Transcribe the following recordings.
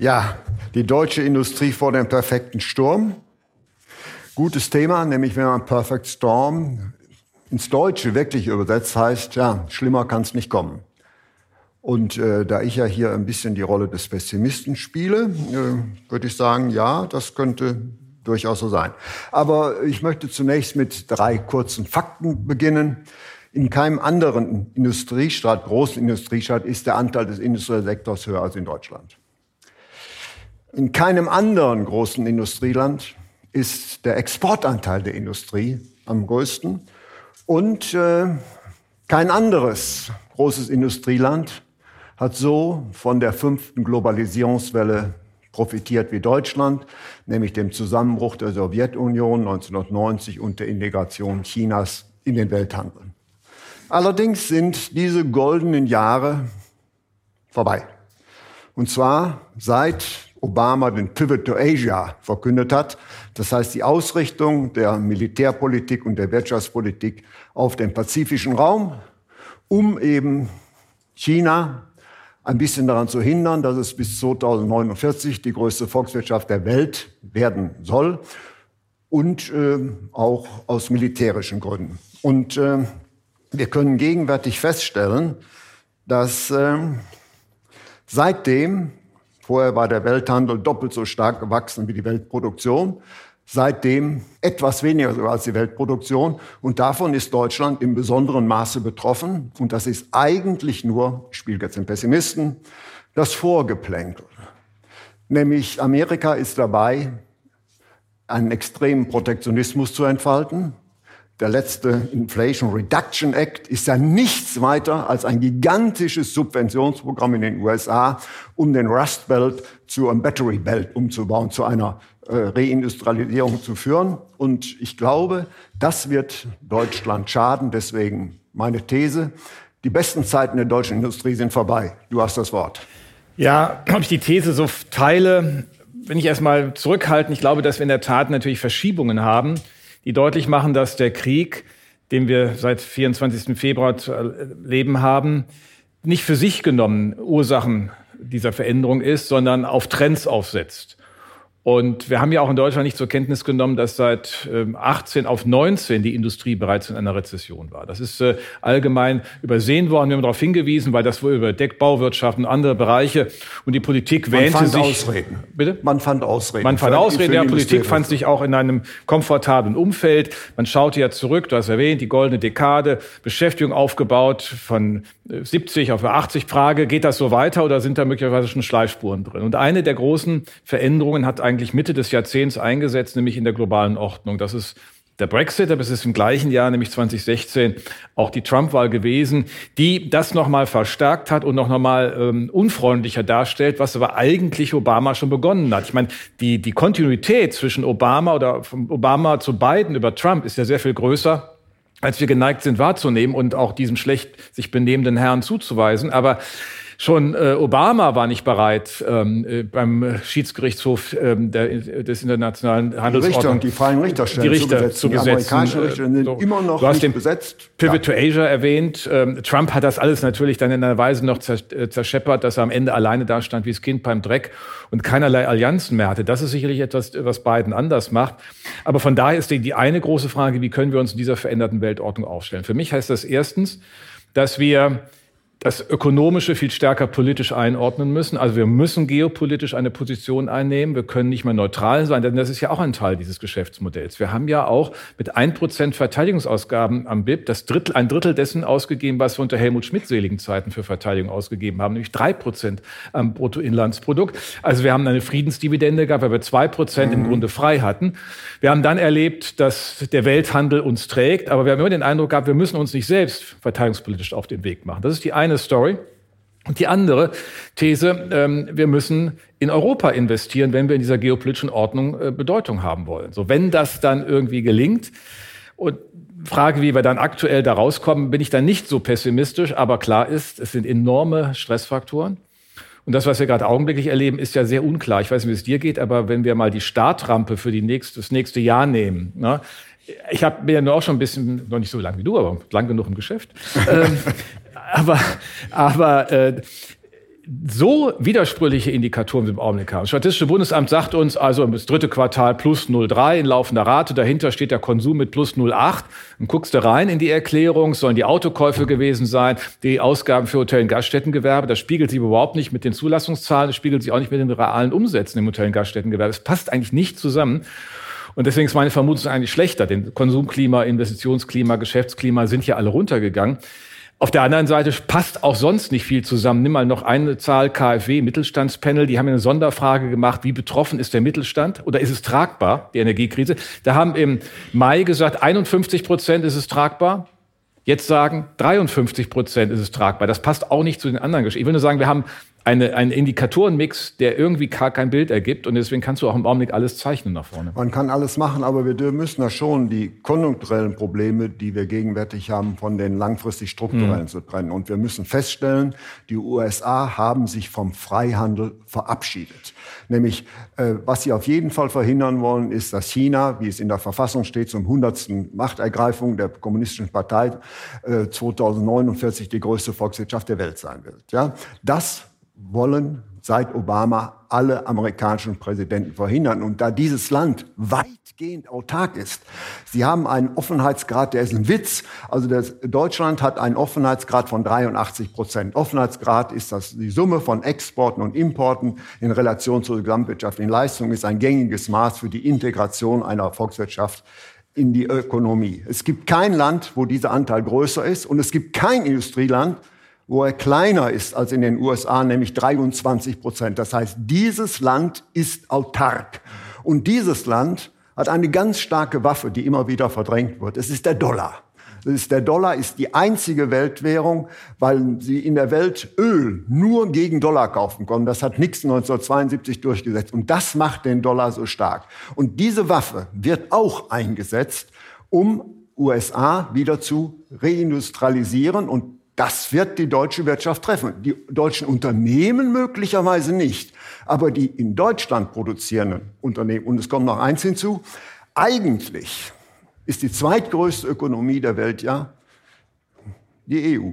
Ja, die deutsche Industrie vor dem perfekten Sturm. Gutes Thema, nämlich wenn man Perfect Storm ins Deutsche wirklich übersetzt, heißt, ja, schlimmer kann es nicht kommen. Und äh, da ich ja hier ein bisschen die Rolle des Pessimisten spiele, äh, würde ich sagen, ja, das könnte durchaus so sein. Aber ich möchte zunächst mit drei kurzen Fakten beginnen. In keinem anderen Industriestaat, großen Industriestaat, ist der Anteil des industriellen Sektors höher als in Deutschland. In keinem anderen großen Industrieland ist der Exportanteil der Industrie am größten. Und äh, kein anderes großes Industrieland hat so von der fünften Globalisierungswelle profitiert wie Deutschland, nämlich dem Zusammenbruch der Sowjetunion 1990 und der Integration Chinas in den Welthandel. Allerdings sind diese goldenen Jahre vorbei. Und zwar seit Obama den Pivot to Asia verkündet hat. Das heißt, die Ausrichtung der Militärpolitik und der Wirtschaftspolitik auf den pazifischen Raum, um eben China ein bisschen daran zu hindern, dass es bis 2049 die größte Volkswirtschaft der Welt werden soll und äh, auch aus militärischen Gründen. Und äh, wir können gegenwärtig feststellen, dass äh, seitdem, vorher war der Welthandel doppelt so stark gewachsen wie die Weltproduktion, seitdem etwas weniger sogar als die Weltproduktion. Und davon ist Deutschland im besonderen Maße betroffen. Und das ist eigentlich nur, ich spiele jetzt den Pessimisten, das Vorgeplänkel. Nämlich Amerika ist dabei, einen extremen Protektionismus zu entfalten. Der letzte Inflation Reduction Act ist ja nichts weiter als ein gigantisches Subventionsprogramm in den USA, um den Rust Belt zu einem Battery Belt umzubauen, zu einer äh, Reindustrialisierung zu führen. Und ich glaube, das wird Deutschland schaden. Deswegen meine These, die besten Zeiten der deutschen Industrie sind vorbei. Du hast das Wort. Ja, ob ich die These so teile, wenn ich erstmal zurückhalten, ich glaube, dass wir in der Tat natürlich Verschiebungen haben, die deutlich machen, dass der Krieg, den wir seit 24. Februar zu erleben haben, nicht für sich genommen Ursachen dieser Veränderung ist, sondern auf Trends aufsetzt. Und wir haben ja auch in Deutschland nicht zur Kenntnis genommen, dass seit 18 ähm, auf 19 die Industrie bereits in einer Rezession war. Das ist äh, allgemein übersehen worden. Wir haben darauf hingewiesen, weil das wohl über Deckbauwirtschaft und andere Bereiche und die Politik wähnte Man fand sich. Ausreden. Bitte? Man fand Ausreden. Man fand Ausreden. Der Politik fand sich auch in einem komfortablen Umfeld. Man schaute ja zurück. Du hast erwähnt, die goldene Dekade, Beschäftigung aufgebaut von 70 äh, auf 80 Frage. Geht das so weiter oder sind da möglicherweise schon Schleifspuren drin? Und eine der großen Veränderungen hat eigentlich eigentlich Mitte des Jahrzehnts eingesetzt, nämlich in der globalen Ordnung. Das ist der Brexit, aber es ist im gleichen Jahr, nämlich 2016, auch die Trump-Wahl gewesen, die das nochmal verstärkt hat und noch nochmal ähm, unfreundlicher darstellt, was aber eigentlich Obama schon begonnen hat. Ich meine, die, die Kontinuität zwischen Obama oder von Obama zu Biden über Trump ist ja sehr viel größer als wir geneigt sind wahrzunehmen und auch diesem schlecht sich benehmenden Herrn zuzuweisen. Aber Schon äh, Obama war nicht bereit, ähm, äh, beim Schiedsgerichtshof ähm, der, des internationalen Handelsordnung die, freien Richterstellen die Richter zu besetzen. Die amerikanischen Richter sind so. immer noch du hast nicht den besetzt. Pivot ja. to Asia erwähnt. Ähm, Trump hat das alles natürlich dann in einer Weise noch äh, zerscheppert, dass er am Ende alleine dastand wie das Kind beim Dreck und keinerlei Allianzen mehr hatte. Das ist sicherlich etwas, was Biden anders macht. Aber von daher ist die, die eine große Frage, wie können wir uns in dieser veränderten Weltordnung aufstellen? Für mich heißt das erstens, dass wir das Ökonomische viel stärker politisch einordnen müssen. Also wir müssen geopolitisch eine Position einnehmen. Wir können nicht mehr neutral sein, denn das ist ja auch ein Teil dieses Geschäftsmodells. Wir haben ja auch mit ein Prozent Verteidigungsausgaben am BIP das Drittel, ein Drittel dessen ausgegeben, was wir unter Helmut Schmidt seligen Zeiten für Verteidigung ausgegeben haben, nämlich drei Prozent am Bruttoinlandsprodukt. Also wir haben eine Friedensdividende gehabt, weil wir zwei Prozent mhm. im Grunde frei hatten. Wir haben dann erlebt, dass der Welthandel uns trägt, aber wir haben immer den Eindruck gehabt, wir müssen uns nicht selbst verteidigungspolitisch auf den Weg machen. Das ist die eine Story. Und die andere These, ähm, wir müssen in Europa investieren, wenn wir in dieser geopolitischen Ordnung äh, Bedeutung haben wollen. So, wenn das dann irgendwie gelingt und Frage, wie wir dann aktuell da rauskommen, bin ich dann nicht so pessimistisch, aber klar ist, es sind enorme Stressfaktoren. Und das, was wir gerade augenblicklich erleben, ist ja sehr unklar. Ich weiß nicht, wie es dir geht, aber wenn wir mal die Startrampe für die nächste, das nächste Jahr nehmen, ne, ich habe mir nur auch schon ein bisschen, noch nicht so lang wie du, aber lang genug im Geschäft. ähm, aber aber äh, so widersprüchliche Indikatoren im Augenblick haben. Das Statistische Bundesamt sagt uns also das dritte Quartal plus 0,3 in laufender Rate. Dahinter steht der Konsum mit plus 0,8. Und guckst du rein in die Erklärung, sollen die Autokäufe gewesen sein, die Ausgaben für Hotel- und Gaststättengewerbe. Das spiegelt sich überhaupt nicht mit den Zulassungszahlen, das spiegelt sich auch nicht mit den realen Umsätzen im Hotel- und Gaststättengewerbe. Es passt eigentlich nicht zusammen. Und deswegen ist meine Vermutung eigentlich schlechter. Denn Konsumklima, Investitionsklima, Geschäftsklima sind ja alle runtergegangen. Auf der anderen Seite passt auch sonst nicht viel zusammen. Nimm mal noch eine Zahl KfW, Mittelstandspanel. Die haben eine Sonderfrage gemacht, wie betroffen ist der Mittelstand oder ist es tragbar, die Energiekrise? Da haben im Mai gesagt, 51 Prozent ist es tragbar. Jetzt sagen 53 Prozent ist es tragbar. Das passt auch nicht zu den anderen Geschichten. Ich will nur sagen, wir haben eine, ein Indikatorenmix, der irgendwie gar kein Bild ergibt. Und deswegen kannst du auch im Augenblick alles zeichnen nach vorne. Man kann alles machen, aber wir müssen da schon die konjunkturellen Probleme, die wir gegenwärtig haben, von den langfristig strukturellen mhm. zu trennen. Und wir müssen feststellen, die USA haben sich vom Freihandel verabschiedet. Nämlich, äh, was sie auf jeden Fall verhindern wollen, ist, dass China, wie es in der Verfassung steht, zum hundertsten Machtergreifung der kommunistischen Partei äh, 2049 die größte Volkswirtschaft der Welt sein wird. Ja, das wollen seit Obama alle amerikanischen Präsidenten verhindern. Und da dieses Land weitgehend autark ist, sie haben einen Offenheitsgrad, der ist ein Witz. Also das, Deutschland hat einen Offenheitsgrad von 83 Prozent. Offenheitsgrad ist das die Summe von Exporten und Importen in Relation zur gesamtwirtschaftlichen Leistung, ist ein gängiges Maß für die Integration einer Volkswirtschaft in die Ökonomie. Es gibt kein Land, wo dieser Anteil größer ist und es gibt kein Industrieland, wo er kleiner ist als in den USA, nämlich 23 Prozent. Das heißt, dieses Land ist autark. Und dieses Land hat eine ganz starke Waffe, die immer wieder verdrängt wird. Es ist der Dollar. Ist, der Dollar ist die einzige Weltwährung, weil sie in der Welt Öl nur gegen Dollar kaufen konnten. Das hat Nixon 1972 durchgesetzt. Und das macht den Dollar so stark. Und diese Waffe wird auch eingesetzt, um USA wieder zu reindustrialisieren und das wird die deutsche Wirtschaft treffen. Die deutschen Unternehmen möglicherweise nicht, aber die in Deutschland produzierenden Unternehmen. Und es kommt noch eins hinzu. Eigentlich ist die zweitgrößte Ökonomie der Welt ja die EU.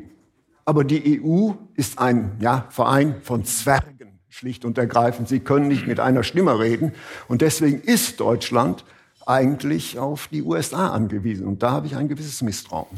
Aber die EU ist ein ja, Verein von Zwergen, schlicht und ergreifend. Sie können nicht mit einer Stimme reden. Und deswegen ist Deutschland eigentlich auf die USA angewiesen. Und da habe ich ein gewisses Misstrauen.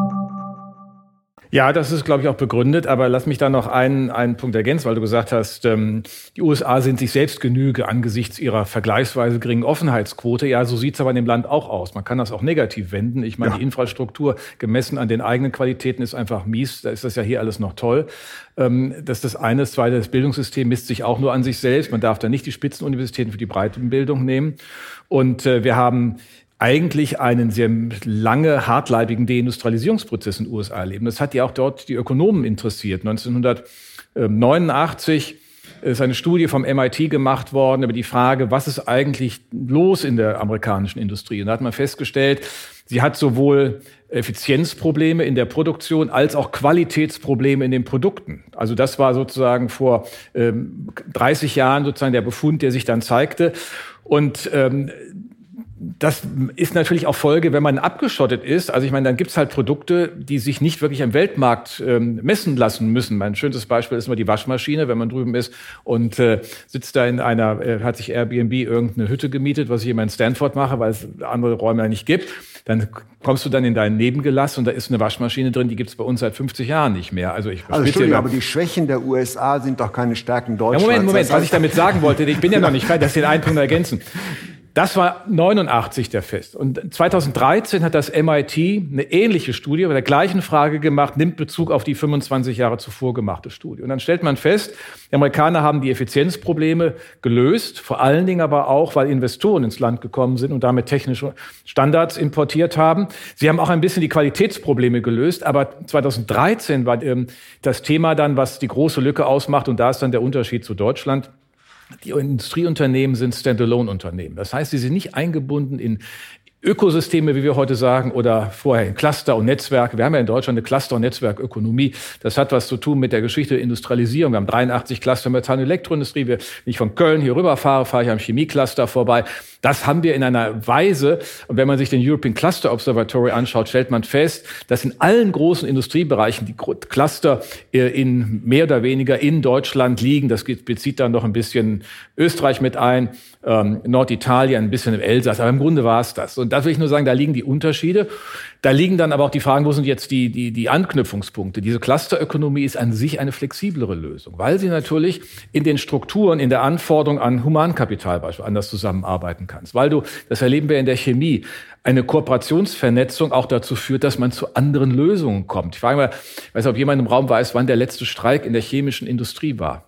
Ja, das ist, glaube ich, auch begründet. Aber lass mich da noch einen, einen Punkt ergänzen, weil du gesagt hast, ähm, die USA sind sich selbst Genüge angesichts ihrer vergleichsweise geringen Offenheitsquote. Ja, so sieht's aber in dem Land auch aus. Man kann das auch negativ wenden. Ich meine, ja. die Infrastruktur gemessen an den eigenen Qualitäten ist einfach mies. Da ist das ja hier alles noch toll. Ähm, das ist das eine. Das zweite, das Bildungssystem misst sich auch nur an sich selbst. Man darf da nicht die Spitzenuniversitäten für die Breitenbildung nehmen. Und äh, wir haben eigentlich einen sehr lange hartleibigen Deindustrialisierungsprozess in den USA erleben. Das hat ja auch dort die Ökonomen interessiert. 1989 ist eine Studie vom MIT gemacht worden über die Frage, was ist eigentlich los in der amerikanischen Industrie? Und da hat man festgestellt, sie hat sowohl Effizienzprobleme in der Produktion als auch Qualitätsprobleme in den Produkten. Also das war sozusagen vor ähm, 30 Jahren sozusagen der Befund, der sich dann zeigte. Und ähm, das ist natürlich auch Folge, wenn man abgeschottet ist. Also ich meine, dann gibt's halt Produkte, die sich nicht wirklich am Weltmarkt ähm, messen lassen müssen. Mein schönstes Beispiel ist immer die Waschmaschine, wenn man drüben ist und äh, sitzt da in einer, äh, hat sich Airbnb irgendeine Hütte gemietet, was ich immer in Stanford mache, weil es andere Räume ja nicht gibt. Dann kommst du dann in dein Nebengelass und da ist eine Waschmaschine drin, die gibt's bei uns seit 50 Jahren nicht mehr. Also ich also Entschuldigung, aber die Schwächen der USA sind doch keine Stärken Deutschlands. Ja, Moment, Moment, was ich damit sagen wollte, ich bin ja noch nicht fertig, dass ich den einen Punkt ergänzen. Das war 89 der Fest. Und 2013 hat das MIT eine ähnliche Studie bei der gleichen Frage gemacht, nimmt Bezug auf die 25 Jahre zuvor gemachte Studie. Und dann stellt man fest, die Amerikaner haben die Effizienzprobleme gelöst, vor allen Dingen aber auch, weil Investoren ins Land gekommen sind und damit technische Standards importiert haben. Sie haben auch ein bisschen die Qualitätsprobleme gelöst, aber 2013 war ähm, das Thema dann, was die große Lücke ausmacht, und da ist dann der Unterschied zu Deutschland, die Industrieunternehmen sind Standalone-Unternehmen. Das heißt, sie sind nicht eingebunden in Ökosysteme, wie wir heute sagen, oder vorher Cluster und Netzwerke. Wir haben ja in Deutschland eine Cluster- und Netzwerkökonomie. Das hat was zu tun mit der Geschichte der Industrialisierung. Wir haben 83 Cluster Metall- und Elektroindustrie. Wenn ich von Köln hier rüberfahre, fahre ich am Chemiecluster vorbei. Das haben wir in einer Weise, und wenn man sich den European Cluster Observatory anschaut, stellt man fest, dass in allen großen Industriebereichen die Cluster äh, in mehr oder weniger in Deutschland liegen. Das bezieht dann noch ein bisschen Österreich mit ein, ähm, Norditalien, ein bisschen im Elsass, aber im Grunde war es das. Und da will ich nur sagen, da liegen die Unterschiede. Da liegen dann aber auch die Fragen, wo sind jetzt die, die, die Anknüpfungspunkte? Diese Clusterökonomie ist an sich eine flexiblere Lösung, weil sie natürlich in den Strukturen, in der Anforderung an Humankapital beispielsweise anders zusammenarbeiten kannst. Weil du, das erleben wir in der Chemie, eine Kooperationsvernetzung auch dazu führt, dass man zu anderen Lösungen kommt. Ich frage mal, ich weiß nicht, ob jemand im Raum weiß, wann der letzte Streik in der chemischen Industrie war.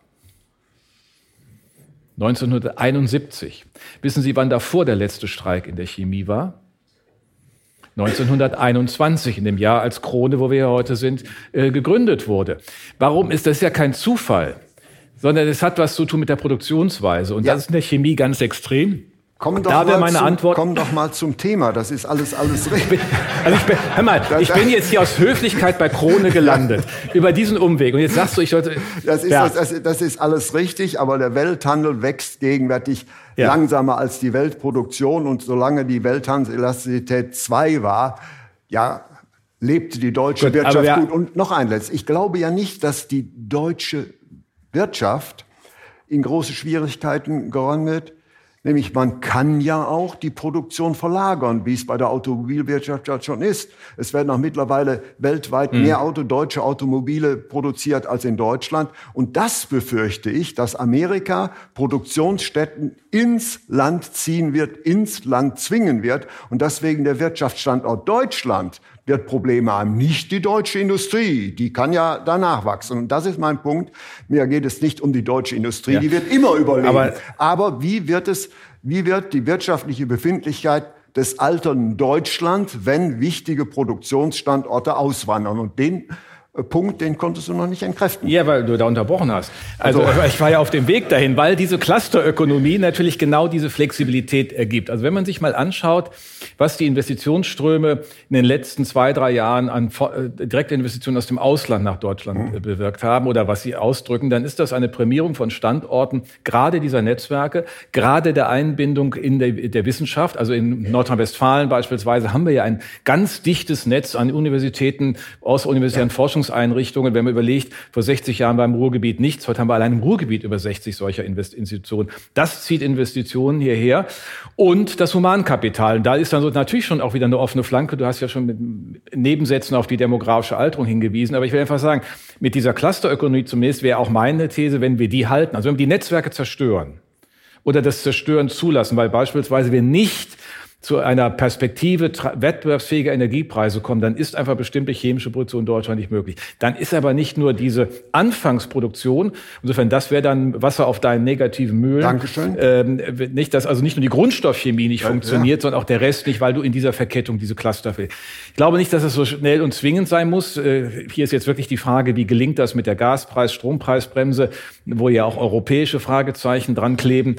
1971. Wissen Sie, wann davor der letzte Streik in der Chemie war? 1921, in dem Jahr als Krone, wo wir ja heute sind, äh, gegründet wurde. Warum ist das ja kein Zufall, sondern es hat was zu tun mit der Produktionsweise. Und ja. das ist in der Chemie ganz extrem. Komm doch, da mal meine zum, Antwort. komm doch mal zum Thema. Das ist alles, alles richtig. Also ich bin, hör mal, ich bin jetzt hier aus Höflichkeit bei Krone gelandet. über diesen Umweg. Und jetzt sagst du, ich sollte. Das ist, das, das, das ist alles richtig, aber der Welthandel wächst gegenwärtig ja. langsamer als die Weltproduktion. Und solange die Welthandelselastizität 2 war, ja, lebte die deutsche gut, Wirtschaft gut. Und noch ein letztes. Ich glaube ja nicht, dass die deutsche Wirtschaft in große Schwierigkeiten geräumt wird Nämlich man kann ja auch die Produktion verlagern, wie es bei der Automobilwirtschaft ja schon ist. Es werden auch mittlerweile weltweit mhm. mehr Auto, deutsche Automobile produziert als in Deutschland. Und das befürchte ich, dass Amerika Produktionsstätten ins Land ziehen wird, ins Land zwingen wird und deswegen der Wirtschaftsstandort Deutschland wird Probleme haben. Nicht die deutsche Industrie, die kann ja danach wachsen. Und das ist mein Punkt. Mir geht es nicht um die deutsche Industrie, ja. die wird immer überleben. Aber, Aber wie wird es, wie wird die wirtschaftliche Befindlichkeit des alternden Deutschland, wenn wichtige Produktionsstandorte auswandern? Und den Punkt, den konntest du noch nicht entkräften. Ja, weil du da unterbrochen hast. Also, also ich war ja auf dem Weg dahin, weil diese Clusterökonomie natürlich genau diese Flexibilität ergibt. Also wenn man sich mal anschaut, was die Investitionsströme in den letzten zwei, drei Jahren an äh, Direktinvestitionen aus dem Ausland nach Deutschland mhm. bewirkt haben oder was sie ausdrücken, dann ist das eine Prämierung von Standorten, gerade dieser Netzwerke, gerade der Einbindung in der, der Wissenschaft. Also in Nordrhein-Westfalen beispielsweise haben wir ja ein ganz dichtes Netz an Universitäten, aus universitären ja. Forschungs Forschungseinrichtungen. Wenn man überlegt, vor 60 Jahren war im Ruhrgebiet nichts, heute haben wir allein im Ruhrgebiet über 60 solcher Institutionen. Das zieht Investitionen hierher und das Humankapital. Da ist dann so natürlich schon auch wieder eine offene Flanke. Du hast ja schon mit Nebensätzen auf die demografische Alterung hingewiesen. Aber ich will einfach sagen, mit dieser Clusterökonomie zumindest wäre auch meine These, wenn wir die halten, also wenn wir die Netzwerke zerstören oder das Zerstören zulassen, weil beispielsweise wir nicht zu einer Perspektive wettbewerbsfähiger Energiepreise kommen, dann ist einfach bestimmte chemische Produktion in Deutschland nicht möglich. Dann ist aber nicht nur diese Anfangsproduktion, insofern das wäre dann Wasser auf deinen negativen Mühlen. Dankeschön. Ähm, nicht, dass also nicht nur die Grundstoffchemie nicht ja, funktioniert, ja. sondern auch der Rest nicht, weil du in dieser Verkettung diese Cluster fällst. Ich glaube nicht, dass es so schnell und zwingend sein muss. Äh, hier ist jetzt wirklich die Frage, wie gelingt das mit der Gaspreis, Strompreisbremse, wo ja auch europäische Fragezeichen dran kleben.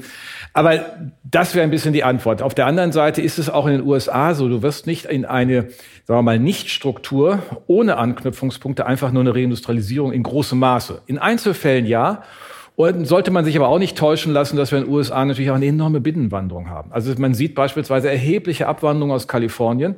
Aber das wäre ein bisschen die Antwort. Auf der anderen Seite ist es auch in den USA so, du wirst nicht in eine, sagen wir mal, Nichtstruktur ohne Anknüpfungspunkte einfach nur eine Reindustrialisierung in großem Maße. In Einzelfällen ja. Und sollte man sich aber auch nicht täuschen lassen, dass wir in den USA natürlich auch eine enorme Binnenwanderung haben. Also man sieht beispielsweise erhebliche Abwanderung aus Kalifornien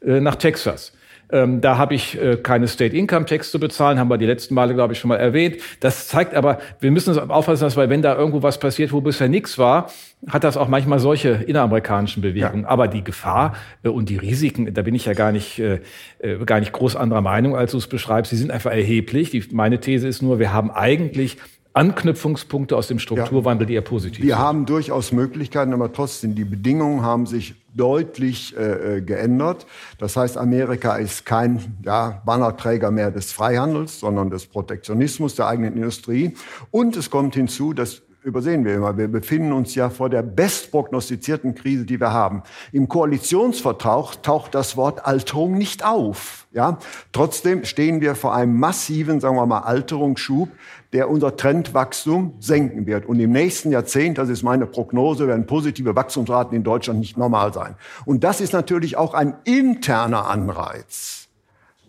äh, nach Texas. Ähm, da habe ich äh, keine State Income Tax zu bezahlen, haben wir die letzten Male, glaube ich, schon mal erwähnt. Das zeigt aber, wir müssen uns aufpassen, dass, weil wenn da irgendwo was passiert, wo bisher nichts war, hat das auch manchmal solche inneramerikanischen Bewegungen. Ja. Aber die Gefahr äh, und die Risiken, da bin ich ja gar nicht, äh, äh gar nicht groß anderer Meinung, als du es beschreibst. Sie sind einfach erheblich. Die, meine These ist nur, wir haben eigentlich Anknüpfungspunkte aus dem Strukturwandel, die eher positiv Wir sind. haben durchaus Möglichkeiten, aber trotzdem, die Bedingungen haben sich deutlich äh, äh, geändert. Das heißt, Amerika ist kein ja, Bannerträger mehr des Freihandels, sondern des Protektionismus der eigenen Industrie. Und es kommt hinzu, dass übersehen wir immer. Wir befinden uns ja vor der bestprognostizierten Krise, die wir haben. Im Koalitionsvertrag taucht das Wort Alterung nicht auf. Ja, trotzdem stehen wir vor einem massiven, sagen wir mal, Alterungsschub, der unser Trendwachstum senken wird. Und im nächsten Jahrzehnt, das ist meine Prognose, werden positive Wachstumsraten in Deutschland nicht normal sein. Und das ist natürlich auch ein interner Anreiz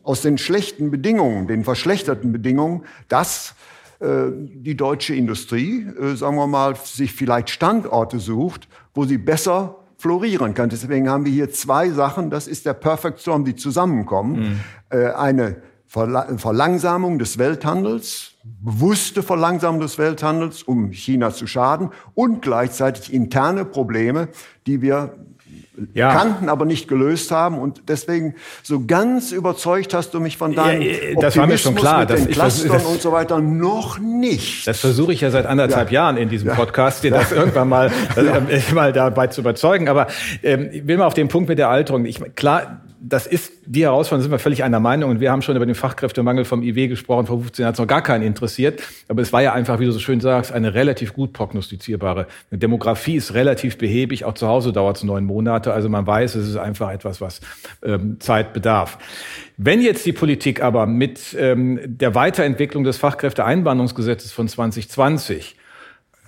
aus den schlechten Bedingungen, den verschlechterten Bedingungen, dass äh, die deutsche Industrie, äh, sagen wir mal, sich vielleicht Standorte sucht, wo sie besser florieren kann. Deswegen haben wir hier zwei Sachen. Das ist der Perfect Storm, die zusammenkommen. Mhm. Äh, eine Verlangsamung des Welthandels, bewusste Verlangsamung des Welthandels, um China zu schaden und gleichzeitig interne Probleme, die wir ja. kannten, aber nicht gelöst haben. Und deswegen so ganz überzeugt hast du mich von deinem ja, das war mir schon klar, mit den Clustern und so weiter noch nicht. Das versuche ich ja seit anderthalb ja. Jahren in diesem Podcast, dir das irgendwann mal, äh, mal dabei zu überzeugen. Aber ähm, ich will mal auf den Punkt mit der Alterung. Ich, klar, das ist die Herausforderung, sind wir völlig einer Meinung. Und wir haben schon über den Fachkräftemangel vom IW gesprochen. Vor 15 Jahren hat es noch gar keinen interessiert. Aber es war ja einfach, wie du so schön sagst, eine relativ gut prognostizierbare. Eine Demografie ist relativ behäbig. Auch zu Hause dauert es neun Monate. Also man weiß, es ist einfach etwas, was ähm, Zeit bedarf. Wenn jetzt die Politik aber mit ähm, der Weiterentwicklung des Fachkräfteeinwanderungsgesetzes von 2020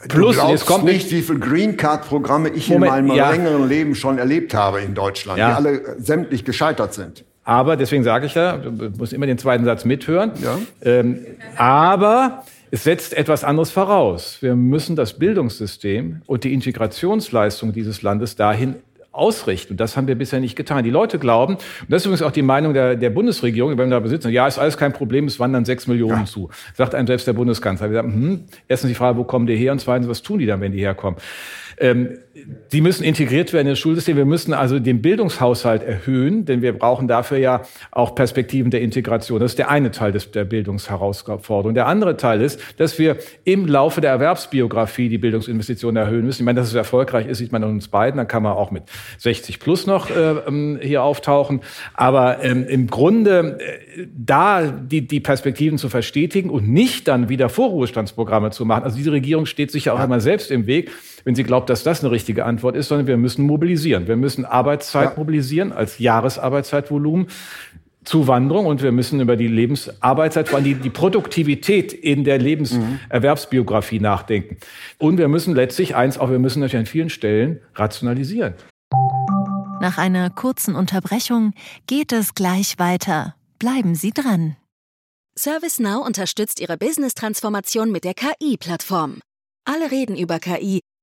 Plus, du jetzt kommt nicht, wie viele Green Card Programme ich Moment, in meinem ja. längeren Leben schon erlebt habe in Deutschland, ja. die alle sämtlich gescheitert sind. Aber deswegen sage ich ja, du musst immer den zweiten Satz mithören. Ja. Ähm, aber es setzt etwas anderes voraus. Wir müssen das Bildungssystem und die Integrationsleistung dieses Landes dahin ausrichten. Und das haben wir bisher nicht getan. Die Leute glauben, und das ist übrigens auch die Meinung der, der Bundesregierung, wenn wir da besitzen, ja, ist alles kein Problem, es wandern sechs Millionen ja. zu. Sagt einem selbst der Bundeskanzler. Wir sagen, hm, erstens die Frage, wo kommen die her? Und zweitens, was tun die dann, wenn die herkommen? Ähm, die müssen integriert werden in das Schulsystem. Wir müssen also den Bildungshaushalt erhöhen, denn wir brauchen dafür ja auch Perspektiven der Integration. Das ist der eine Teil des, der Bildungsherausforderung. Der andere Teil ist, dass wir im Laufe der Erwerbsbiografie die Bildungsinvestitionen erhöhen müssen. Ich meine, dass es erfolgreich ist, sieht man an uns beiden. Dann kann man auch mit 60 plus noch äh, ähm, hier auftauchen. Aber ähm, im Grunde äh, da die, die Perspektiven zu verstetigen und nicht dann wieder Vorruhestandsprogramme zu machen. Also diese Regierung steht sich ja auch immer selbst im Weg wenn sie glaubt, dass das eine richtige Antwort ist, sondern wir müssen mobilisieren. Wir müssen Arbeitszeit ja. mobilisieren als Jahresarbeitszeitvolumen. Zuwanderung und wir müssen über die Lebensarbeitszeit, vor allem die, die Produktivität in der Lebenserwerbsbiografie mhm. nachdenken. Und wir müssen letztlich eins, auch wir müssen natürlich an vielen Stellen rationalisieren. Nach einer kurzen Unterbrechung geht es gleich weiter. Bleiben Sie dran. ServiceNow unterstützt Ihre Business-Transformation mit der KI-Plattform. Alle reden über KI,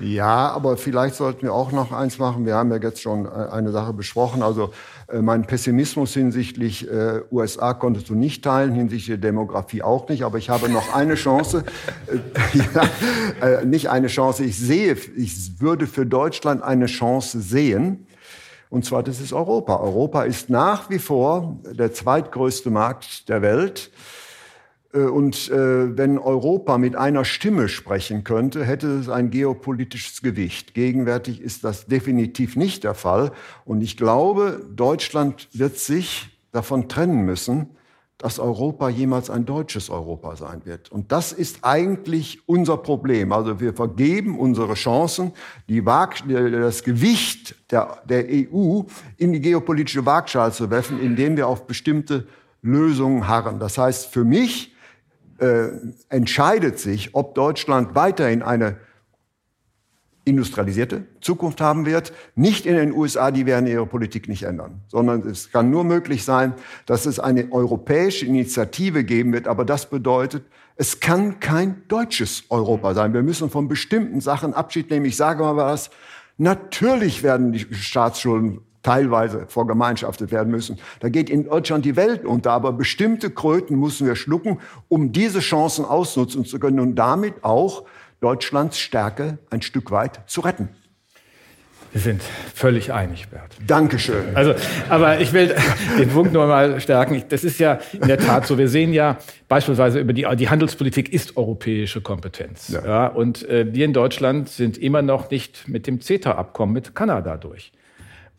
Ja, aber vielleicht sollten wir auch noch eins machen. Wir haben ja jetzt schon äh, eine Sache besprochen. Also äh, mein Pessimismus hinsichtlich äh, USA konntest du nicht teilen, hinsichtlich der Demografie auch nicht. Aber ich habe noch eine Chance. äh, ja, äh, nicht eine Chance. Ich sehe, ich würde für Deutschland eine Chance sehen. Und zwar, das ist Europa. Europa ist nach wie vor der zweitgrößte Markt der Welt. Äh, und äh, wenn Europa mit einer Stimme sprechen könnte, hätte es ein geopolitisches Gewicht. Gegenwärtig ist das definitiv nicht der Fall. Und ich glaube, Deutschland wird sich davon trennen müssen, dass Europa jemals ein deutsches Europa sein wird. Und das ist eigentlich unser Problem. Also wir vergeben unsere Chancen, Waag, das Gewicht der, der EU in die geopolitische Waagschale zu werfen, indem wir auf bestimmte Lösungen harren. Das heißt, für mich äh, entscheidet sich, ob Deutschland weiterhin eine industrialisierte Zukunft haben wird. Nicht in den USA, die werden ihre Politik nicht ändern, sondern es kann nur möglich sein, dass es eine europäische Initiative geben wird. Aber das bedeutet, es kann kein deutsches Europa sein. Wir müssen von bestimmten Sachen Abschied nehmen. Ich sage mal was. Natürlich werden die Staatsschulden teilweise vergemeinschaftet werden müssen. Da geht in Deutschland die Welt unter, aber bestimmte Kröten müssen wir schlucken, um diese Chancen ausnutzen zu können und damit auch Deutschlands Stärke ein Stück weit zu retten. Wir sind völlig einig, Bert. Dankeschön. Also, aber ich will den Punkt noch mal stärken. Das ist ja in der Tat so. Wir sehen ja beispielsweise über die, die Handelspolitik ist europäische Kompetenz. Ja. ja und äh, wir in Deutschland sind immer noch nicht mit dem CETA-Abkommen mit Kanada durch.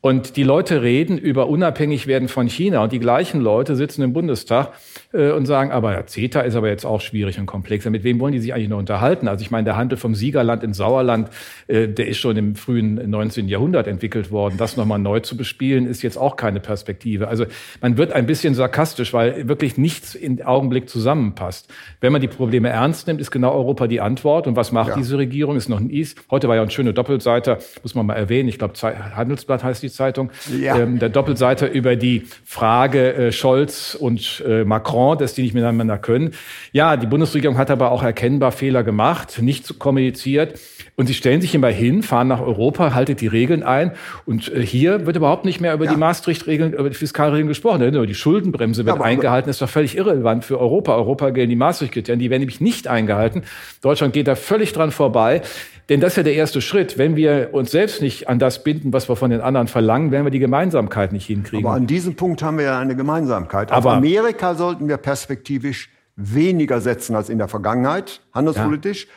Und die Leute reden über unabhängig werden von China und die gleichen Leute sitzen im Bundestag äh, und sagen, aber ja, CETA ist aber jetzt auch schwierig und komplexer. Mit wem wollen die sich eigentlich noch unterhalten? Also ich meine, der Handel vom Siegerland ins Sauerland, äh, der ist schon im frühen 19. Jahrhundert entwickelt worden. Das nochmal neu zu bespielen, ist jetzt auch keine Perspektive. Also man wird ein bisschen sarkastisch, weil wirklich nichts im Augenblick zusammenpasst. Wenn man die Probleme ernst nimmt, ist genau Europa die Antwort. Und was macht ja. diese Regierung? Ist noch ein Is. Heute war ja ein schöner Doppelseiter, muss man mal erwähnen. Ich glaube, Handelsblatt heißt die Zeitung, ja. ähm, der Doppelseiter über die Frage äh, Scholz und äh, Macron, dass die nicht miteinander können. Ja, die Bundesregierung hat aber auch erkennbar Fehler gemacht, nicht kommuniziert. Und sie stellen sich immer hin, fahren nach Europa, haltet die Regeln ein. Und äh, hier wird überhaupt nicht mehr über ja. die Maastricht-Regeln, über die Fiskalregeln gesprochen. Über die Schuldenbremse wird ja, eingehalten. Das ist doch völlig irrelevant für Europa. Europa gelten die Maastricht-Kriterien. Die werden nämlich nicht eingehalten. Deutschland geht da völlig dran vorbei. Denn das ist ja der erste Schritt. Wenn wir uns selbst nicht an das binden, was wir von den anderen verlangen, werden wir die Gemeinsamkeit nicht hinkriegen. Aber an diesem Punkt haben wir ja eine Gemeinsamkeit. Auf Amerika sollten wir perspektivisch weniger setzen als in der Vergangenheit, handelspolitisch. Ja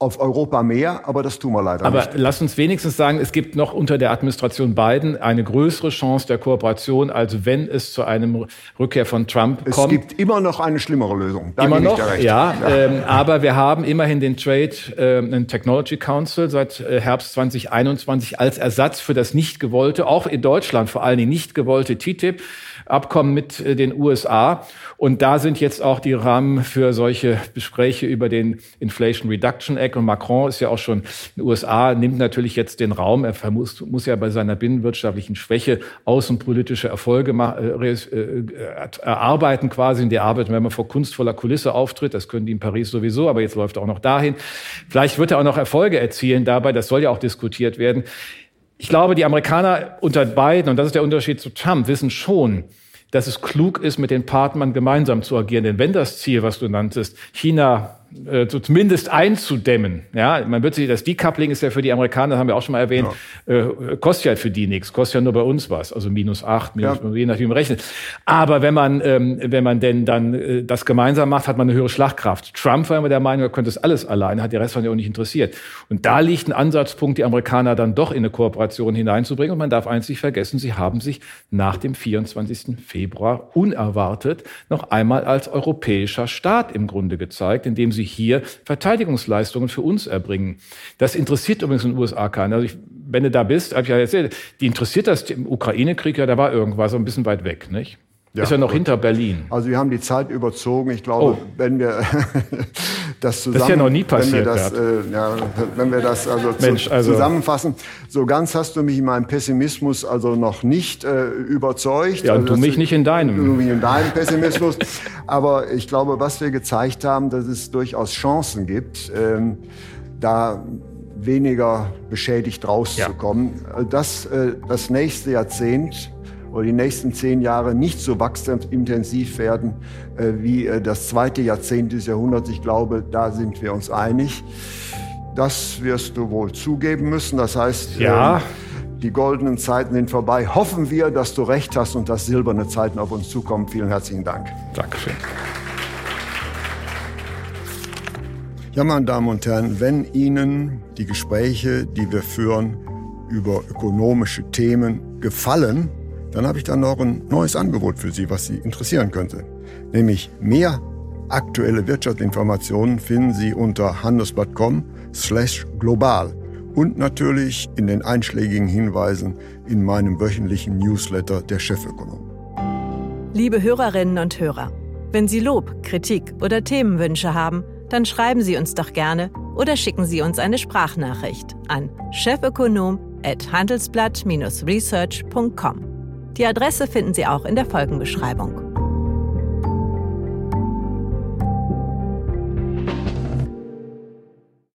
auf Europa mehr, aber das tun wir leider aber nicht. Aber lass uns wenigstens sagen, es gibt noch unter der Administration Biden eine größere Chance der Kooperation, als wenn es zu einem Rückkehr von Trump es kommt. Es gibt immer noch eine schlimmere Lösung. Da immer noch, ja. ja. Ähm, aber wir haben immerhin den Trade äh, Technology Council seit äh, Herbst 2021 als Ersatz für das nicht gewollte, auch in Deutschland vor allen Dingen nicht gewollte TTIP. Abkommen mit äh, den USA. Und da sind jetzt auch die Rahmen für solche Gespräche über den Inflation Reduction Act. Und Macron ist ja auch schon in den USA, nimmt natürlich jetzt den Raum. Er muss, muss ja bei seiner binnenwirtschaftlichen Schwäche außenpolitische Erfolge äh, äh, erarbeiten quasi. In der Arbeit, wenn man vor kunstvoller Kulisse auftritt. Das können die in Paris sowieso, aber jetzt läuft er auch noch dahin. Vielleicht wird er auch noch Erfolge erzielen dabei. Das soll ja auch diskutiert werden. Ich glaube, die Amerikaner unter beiden, und das ist der Unterschied zu Trump, wissen schon, dass es klug ist, mit den Partnern gemeinsam zu agieren. Denn wenn das Ziel, was du nanntest, China äh, zumindest einzudämmen. Ja, man wird sich, das Decoupling ist ja für die Amerikaner, haben wir auch schon mal erwähnt, ja. äh, kostet ja für die nichts, kostet ja nur bei uns was, also minus acht, minus, ja. je nachdem, wie man rechnet. Aber wenn man, ähm, wenn man denn dann äh, das gemeinsam macht, hat man eine höhere Schlagkraft. Trump war immer der Meinung, er könnte das alles alleine, hat der Rest von ja auch nicht interessiert. Und da liegt ein Ansatzpunkt, die Amerikaner dann doch in eine Kooperation hineinzubringen. Und man darf eins nicht vergessen, sie haben sich nach dem 24. Februar unerwartet noch einmal als europäischer Staat im Grunde gezeigt, indem sie sie hier Verteidigungsleistungen für uns erbringen. Das interessiert übrigens in den USA keinen. Also ich, wenn du da bist, habe ich ja erzählt, die interessiert das im Ukraine-Krieg, ja, da war irgendwas so ein bisschen weit weg, nicht? Ja, ist ja noch gut. hinter Berlin. Also wir haben die Zeit überzogen. Ich glaube, oh. wenn wir das zusammen, das ist ja noch nie passiert, wenn wir das, äh, ja, wenn wir das also, Mensch, zu, also, zusammenfassen, so ganz hast du mich in meinem Pessimismus also noch nicht äh, überzeugt. Ja, und also, du mich nicht in deinem. Du mich in deinem Pessimismus. Aber ich glaube, was wir gezeigt haben, dass es durchaus Chancen gibt, ähm, da weniger beschädigt rauszukommen. Ja. Das, äh, das nächste Jahrzehnt oder die nächsten zehn Jahre nicht so wachstumsintensiv werden äh, wie äh, das zweite Jahrzehnt des Jahrhunderts. Ich glaube, da sind wir uns einig. Das wirst du wohl zugeben müssen. Das heißt, ja. äh, die goldenen Zeiten sind vorbei. Hoffen wir, dass du recht hast und dass silberne Zeiten auf uns zukommen. Vielen herzlichen Dank. Dankeschön. Ja, meine Damen und Herren, wenn Ihnen die Gespräche, die wir führen über ökonomische Themen gefallen, dann habe ich dann noch ein neues Angebot für Sie, was Sie interessieren könnte. nämlich mehr aktuelle Wirtschaftsinformationen finden Sie unter handelsblatt.com slash global und natürlich in den einschlägigen Hinweisen in meinem wöchentlichen Newsletter der Chefökonom. Liebe Hörerinnen und Hörer, wenn Sie Lob, Kritik oder Themenwünsche haben, dann schreiben Sie uns doch gerne oder schicken Sie uns eine Sprachnachricht an chefökonom@handelsblatt-research.com. Die Adresse finden Sie auch in der Folgenbeschreibung.